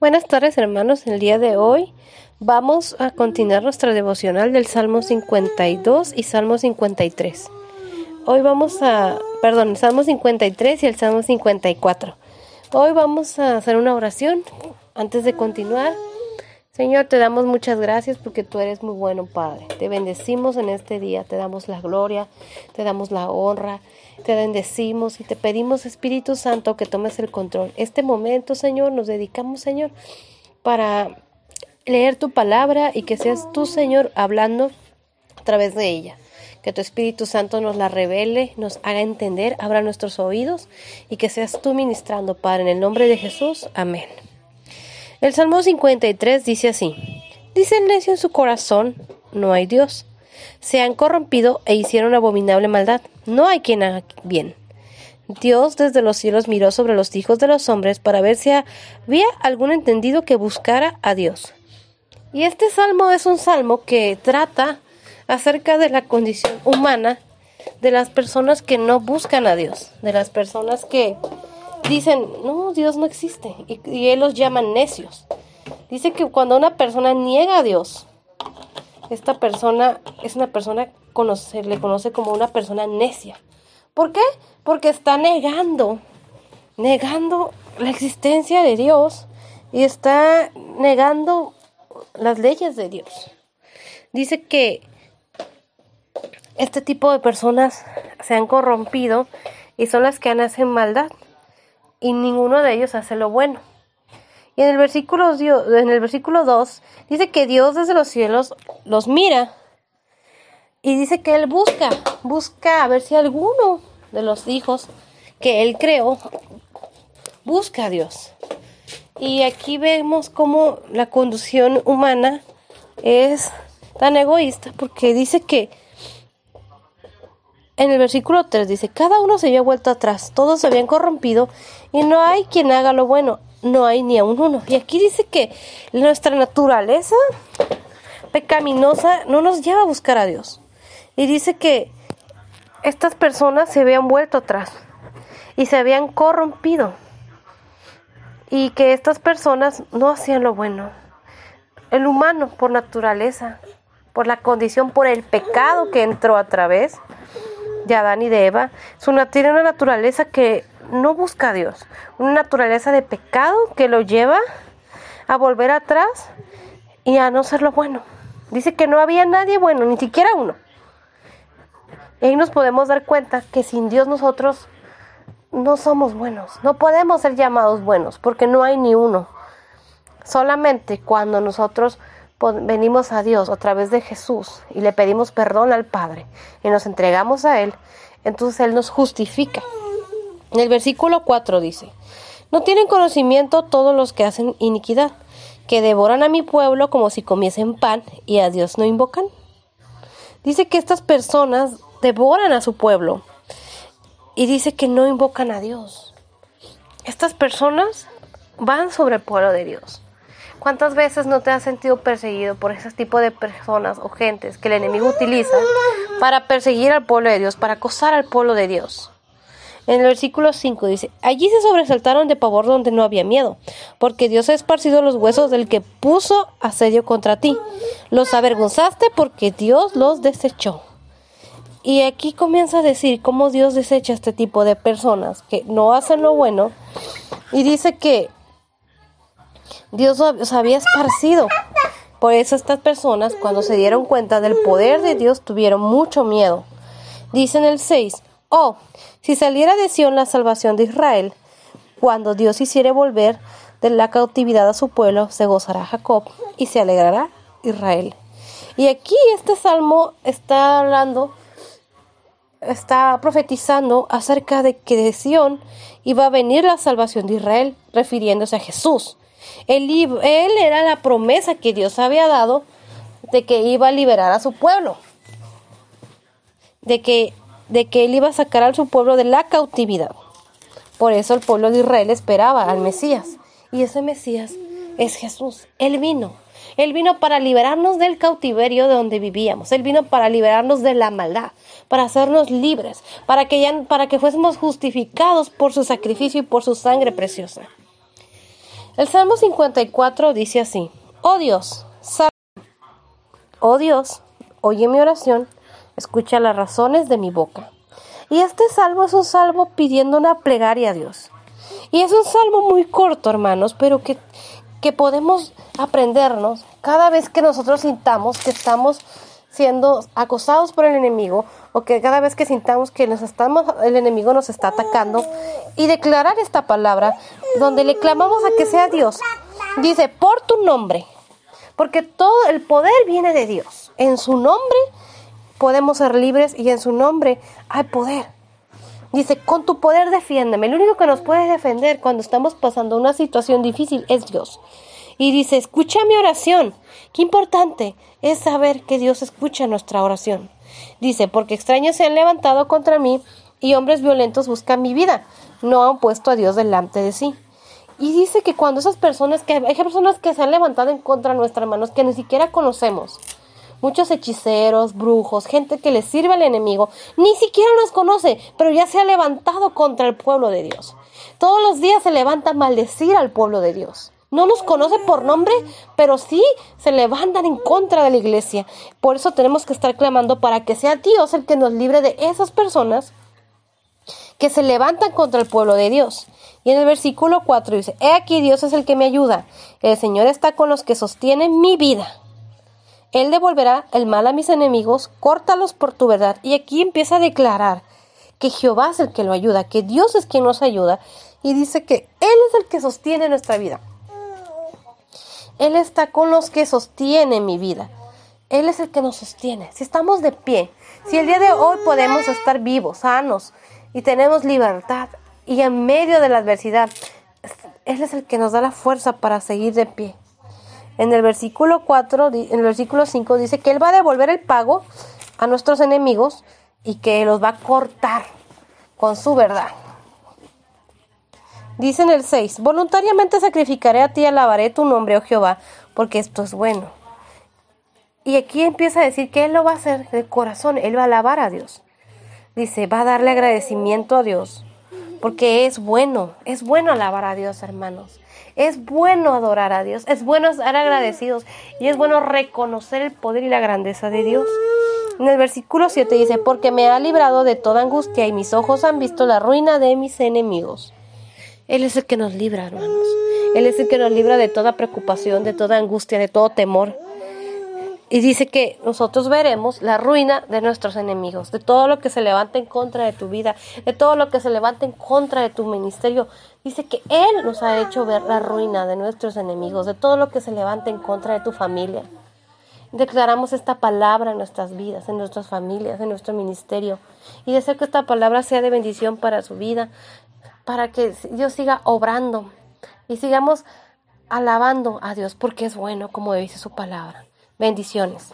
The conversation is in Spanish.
Buenas tardes hermanos, el día de hoy vamos a continuar nuestra devocional del Salmo 52 y Salmo 53. Hoy vamos a, perdón, el Salmo 53 y el Salmo 54. Hoy vamos a hacer una oración antes de continuar. Señor, te damos muchas gracias porque tú eres muy bueno, Padre. Te bendecimos en este día, te damos la gloria, te damos la honra, te bendecimos y te pedimos, Espíritu Santo, que tomes el control. Este momento, Señor, nos dedicamos, Señor, para leer tu palabra y que seas tú, Señor, hablando a través de ella. Que tu Espíritu Santo nos la revele, nos haga entender, abra nuestros oídos y que seas tú ministrando, Padre, en el nombre de Jesús. Amén. El Salmo 53 dice así, dice el necio en su corazón, no hay Dios. Se han corrompido e hicieron abominable maldad. No hay quien haga bien. Dios desde los cielos miró sobre los hijos de los hombres para ver si había algún entendido que buscara a Dios. Y este salmo es un salmo que trata acerca de la condición humana de las personas que no buscan a Dios, de las personas que dicen, no, Dios no existe. Y, Él los llaman necios. Dice que cuando una persona niega a Dios, esta persona es una persona, se le conoce como una persona necia. ¿Por qué? Porque está negando, negando la existencia de Dios y está negando las leyes de Dios. Dice que este tipo de personas se han corrompido y son las que hacen maldad y ninguno de ellos hace lo bueno. Y en el versículo, en el versículo 2 dice que Dios desde los cielos los mira y dice que Él busca, busca a ver si alguno de los hijos que Él creó busca a Dios. Y aquí vemos cómo la conducción humana es tan egoísta porque dice que en el versículo 3 dice, cada uno se había vuelto atrás, todos se habían corrompido y no hay quien haga lo bueno, no hay ni a un uno. Y aquí dice que nuestra naturaleza pecaminosa no nos lleva a buscar a Dios. Y dice que estas personas se habían vuelto atrás y se habían corrompido. Y que estas personas no hacían lo bueno. El humano por naturaleza, por la condición, por el pecado que entró a través, de Adán y de Eva, su, tiene una naturaleza que no busca a Dios, una naturaleza de pecado que lo lleva a volver atrás y a no ser lo bueno. Dice que no había nadie bueno, ni siquiera uno. Y ahí nos podemos dar cuenta que sin Dios nosotros no somos buenos, no podemos ser llamados buenos porque no hay ni uno. Solamente cuando nosotros venimos a Dios a través de Jesús y le pedimos perdón al Padre y nos entregamos a Él, entonces Él nos justifica. En el versículo 4 dice, no tienen conocimiento todos los que hacen iniquidad, que devoran a mi pueblo como si comiesen pan y a Dios no invocan. Dice que estas personas devoran a su pueblo y dice que no invocan a Dios. Estas personas van sobre el pueblo de Dios. ¿Cuántas veces no te has sentido perseguido por ese tipo de personas o gentes que el enemigo utiliza para perseguir al pueblo de Dios, para acosar al pueblo de Dios? En el versículo 5 dice, allí se sobresaltaron de pavor donde no había miedo, porque Dios ha esparcido los huesos del que puso asedio contra ti. Los avergonzaste porque Dios los desechó. Y aquí comienza a decir cómo Dios desecha a este tipo de personas que no hacen lo bueno. Y dice que Dios los había esparcido. Por eso estas personas, cuando se dieron cuenta del poder de Dios, tuvieron mucho miedo. Dice en el 6, oh, si saliera de Sion la salvación de Israel, cuando Dios hiciere volver de la cautividad a su pueblo, se gozará Jacob y se alegrará Israel. Y aquí este salmo está hablando, está profetizando acerca de que de Sion iba a venir la salvación de Israel, refiriéndose a Jesús. Él, era la promesa que Dios había dado de que iba a liberar a su pueblo, de que, de que él iba a sacar a su pueblo de la cautividad. Por eso el pueblo de Israel esperaba al Mesías. Y ese Mesías es Jesús. Él vino. Él vino para liberarnos del cautiverio de donde vivíamos. Él vino para liberarnos de la maldad, para hacernos libres, para que, ya, para que fuésemos justificados por su sacrificio y por su sangre preciosa. El Salmo 54 dice así, Oh Dios, Oh Dios, oye mi oración, escucha las razones de mi boca. Y este salmo es un salmo pidiendo una plegaria a Dios. Y es un salmo muy corto, hermanos, pero que, que podemos aprendernos cada vez que nosotros sintamos que estamos siendo acosados por el enemigo o que cada vez que sintamos que nos estamos, el enemigo nos está atacando y declarar esta palabra donde le clamamos a que sea Dios. Dice, por tu nombre, porque todo el poder viene de Dios. En su nombre podemos ser libres y en su nombre hay poder. Dice, con tu poder defiéndeme. El único que nos puede defender cuando estamos pasando una situación difícil es Dios. Y dice, escucha mi oración. Qué importante es saber que Dios escucha nuestra oración. Dice, porque extraños se han levantado contra mí y hombres violentos buscan mi vida. No han puesto a Dios delante de sí. Y dice que cuando esas personas, que hay personas que se han levantado en contra de nuestras manos que ni siquiera conocemos, muchos hechiceros, brujos, gente que le sirve al enemigo, ni siquiera nos conoce, pero ya se ha levantado contra el pueblo de Dios. Todos los días se levanta a maldecir al pueblo de Dios. No nos conoce por nombre, pero sí se levantan en contra de la iglesia. Por eso tenemos que estar clamando para que sea Dios el que nos libre de esas personas que se levantan contra el pueblo de Dios. Y en el versículo 4 dice, He aquí Dios es el que me ayuda. El Señor está con los que sostienen mi vida. Él devolverá el mal a mis enemigos, córtalos por tu verdad. Y aquí empieza a declarar que Jehová es el que lo ayuda, que Dios es quien nos ayuda. Y dice que Él es el que sostiene nuestra vida. Él está con los que sostienen mi vida. Él es el que nos sostiene. Si estamos de pie, si el día de hoy podemos estar vivos, sanos y tenemos libertad y en medio de la adversidad, Él es el que nos da la fuerza para seguir de pie. En el versículo 4, en el versículo 5 dice que Él va a devolver el pago a nuestros enemigos y que los va a cortar con su verdad. Dice en el 6, voluntariamente sacrificaré a ti y alabaré tu nombre, oh Jehová, porque esto es bueno. Y aquí empieza a decir que Él lo va a hacer de corazón, Él va a alabar a Dios. Dice, va a darle agradecimiento a Dios, porque es bueno, es bueno alabar a Dios, hermanos. Es bueno adorar a Dios, es bueno estar agradecidos y es bueno reconocer el poder y la grandeza de Dios. En el versículo 7 dice, porque me ha librado de toda angustia y mis ojos han visto la ruina de mis enemigos. Él es el que nos libra, hermanos. Él es el que nos libra de toda preocupación, de toda angustia, de todo temor. Y dice que nosotros veremos la ruina de nuestros enemigos, de todo lo que se levanta en contra de tu vida, de todo lo que se levanta en contra de tu ministerio. Dice que Él nos ha hecho ver la ruina de nuestros enemigos, de todo lo que se levanta en contra de tu familia. Declaramos esta palabra en nuestras vidas, en nuestras familias, en nuestro ministerio. Y deseo que esta palabra sea de bendición para su vida, para que Dios siga obrando y sigamos alabando a Dios porque es bueno, como dice su palabra. Bendiciones.